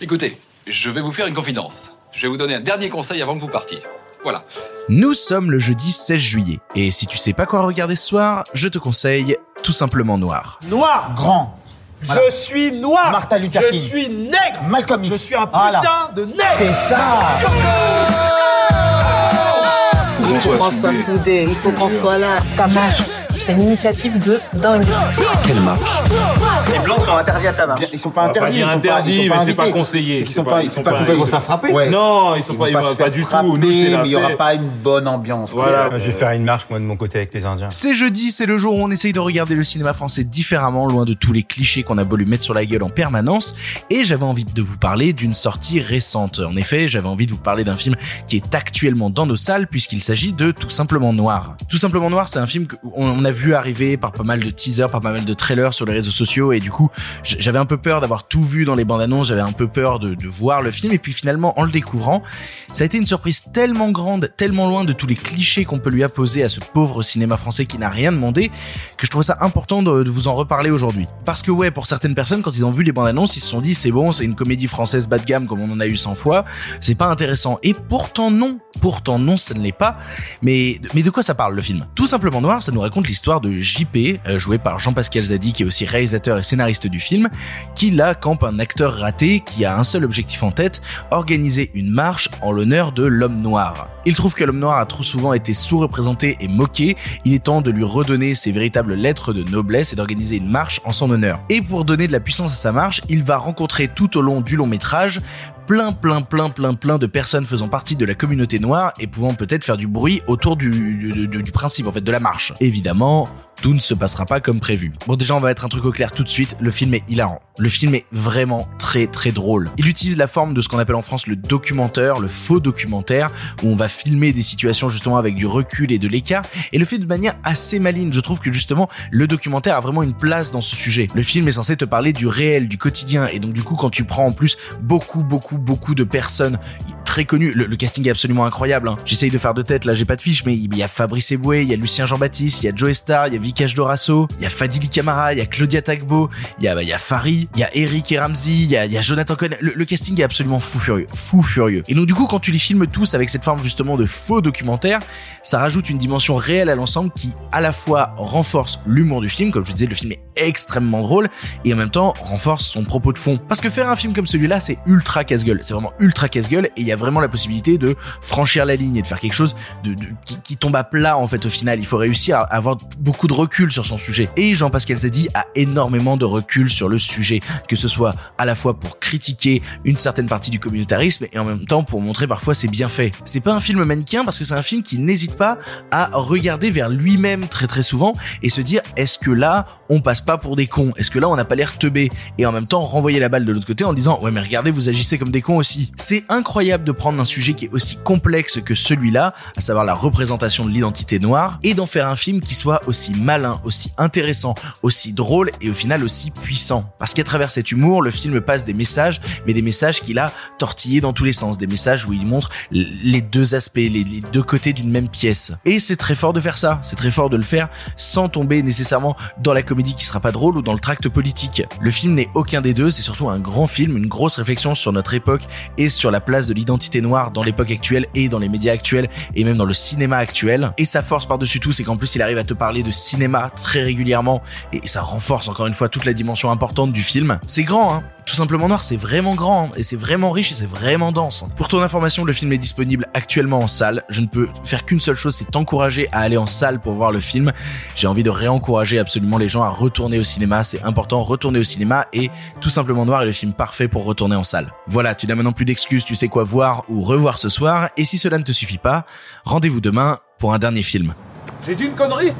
Écoutez, je vais vous faire une confidence. Je vais vous donner un dernier conseil avant que vous partiez. Voilà. Nous sommes le jeudi 16 juillet, et si tu sais pas quoi regarder ce soir, je te conseille tout simplement Noir. Noir Grand. Voilà. Je suis noir Martin Luther Je King. suis nègre Malcolm X. Je suis un putain Voilà. de nègre C'est ça Il faut qu'on soit soudés, il faut qu'on soit là. Ta marche, c'est une initiative de dingue. Quelle marche Les blancs sont interdits à ta marche. Ils sont pas interdits. ils pas, interdits, ils mais c'est pas conseillé. C'est sont pas- ils ils sont pas. Ils vont se faire frapper. Ouais. Non, ils sont Ils pas, vont ils pas du tout. mais il y aura pas une bonne ambiance. quoi. Voilà. Je vais faire une marche, moi, de mon côté avec les Indiens. C'est jeudi, c'est le jour où on essaye de regarder le cinéma français différemment, loin de tous les clichés qu'on a beau lui mettre sur la gueule en permanence, et j'avais envie de vous parler d'une sortie récente. En effet, j'avais envie de vous parler d'un film qui est actuellement dans nos salles, puisqu'il s'agit de Tout simplement Noir. Tout simplement Noir, c'est un film qu'on a vu arriver par pas mal de teasers, par pas mal de trailers sur les réseaux sociaux, et du coup, j'avais un peu peur d'avoir tout vu dans les bandes annonces, j'avais un peu peur de, voir le film, et puis finalement, en le découvrant, ça a été une surprise tellement grande, tellement loin de tous les clichés qu'on peut lui apposer à ce pauvre cinéma français qui n'a rien demandé, que je trouvais ça important de, de vous en reparler aujourd'hui. Parce que ouais, pour certaines personnes, quand ils ont vu les bandes annonces, ils se sont dit c'est bon, c'est une comédie française bas de gamme comme on en a eu 100 fois, c'est pas intéressant. Et pourtant non, pourtant non, ça ne l'est pas. Mais, mais de quoi ça parle le film? Tout simplement Noir, ça nous raconte l'histoire de JP, euh, joué par Jean-Pascal Zadi, qui est aussi réalisateur et scénariste du film, qui là campe un acteur raté qui a un seul objectif en tête, organiser une marche en l'honneur de l'homme noir. Il trouve que l'homme noir a trop souvent été sous-représenté et moqué, il est temps de lui redonner ses véritables lettres de noblesse et d'organiser une marche en son honneur. Et pour donner de la puissance à sa marche, il va rencontrer tout au long du long métrage plein plein plein plein plein de personnes faisant partie de la communauté noire et pouvant peut-être faire du bruit autour du, principe en fait de la marche. Évidemment, tout ne se passera pas comme prévu. Bon déjà on va mettre un truc au clair tout de suite, le film est hilarant. Le film est vraiment très très drôle. Il utilise la forme de ce qu'on appelle en France le documentaire, le faux documentaire, où on va filmer des situations justement avec du recul et de l'écart, et le fait de manière assez maligne. Je trouve que justement le documentaire a vraiment une place dans ce sujet. Le film est censé te parler du réel, du quotidien, et donc du coup quand tu prends en plus beaucoup beaucoup beaucoup de personnes très connues, le, casting est absolument incroyable. Hein. J'essaye de faire de tête, là j'ai pas de fiche, mais il y a Fabrice Eboué, il y a Lucien Jean-Baptiste, il y a Joe Star, il y a Vikash Dorasso, il y a Fadili Camara, il y a Claudia Tagbo, il y a, bah, il y a Farid, il y a Eric et Ramsey, il y a, il y a Jonathan Cohen. Le, le casting est absolument fou furieux, fou furieux. Et donc du coup, quand tu les filmes tous avec cette forme justement de faux documentaire, ça rajoute une dimension réelle à l'ensemble qui à la fois renforce l'humour du film, comme je disais, le film est extrêmement drôle, et en même temps renforce son propos de fond. Parce que faire un film comme celui-là, c'est ultra casse-gueule, c'est vraiment ultra casse-gueule, et il y a vraiment la possibilité de franchir la ligne et de faire quelque chose de, qui, tombe à plat en fait au final. Il faut réussir à avoir beaucoup de recul sur son sujet. Et Jean-Pascal Zadi a énormément de recul sur le sujet, que ce soit à la fois pour critiquer une certaine partie du communautarisme et en même temps pour montrer parfois ses bienfaits. C'est pas un film manichéen parce que c'est un film qui n'hésite pas à regarder vers lui-même très très souvent et se dire est-ce que là on passe pas pour des cons? Est-ce que là on n'a pas l'air teubé? Et en même temps renvoyer la balle de l'autre côté en disant ouais mais regardez vous agissez comme des cons aussi. C'est incroyable de prendre un sujet qui est aussi complexe que celui-là, à savoir la représentation de l'identité noire, et d'en faire un film qui soit aussi malin, aussi intéressant, aussi drôle et au final aussi puissant. Parce qu'à travers cet humour, le film passe des messages, mais des messages qu'il a tortillés dans tous les sens, des messages où il montre les deux aspects, les, les deux côtés d'une même pièce. Et c'est très fort de faire ça, c'est très fort de le faire sans tomber nécessairement dans la comédie qui sera pas drôle ou dans le tract politique. Le film n'est aucun des deux, c'est surtout un grand film, une grosse réflexion sur notre époque et sur la place de l'identité noire dans l'époque actuelle et dans les médias actuels et même dans le cinéma actuel. Et sa force par-dessus tout, c'est qu'en plus il arrive à te parler de cinéma très régulièrement et ça renforce encore une fois toute la dimension importante du film. C'est grand, hein tout simplement noir, c'est vraiment grand hein, et c'est vraiment riche et c'est vraiment dense. Pour ton information, le film est disponible actuellement en salle. Je ne peux faire qu'une seule chose, c'est t'encourager à aller en salle pour voir le film. J'ai envie de réencourager absolument les gens à retourner au cinéma. C'est important, retourner au cinéma et tout simplement noir est le film parfait pour retourner en salle. Voilà, tu n'as maintenant plus d'excuses, tu sais quoi voir ou revoir ce soir. Et si cela ne te suffit pas, rendez-vous demain pour un dernier film. J'ai dit une connerie?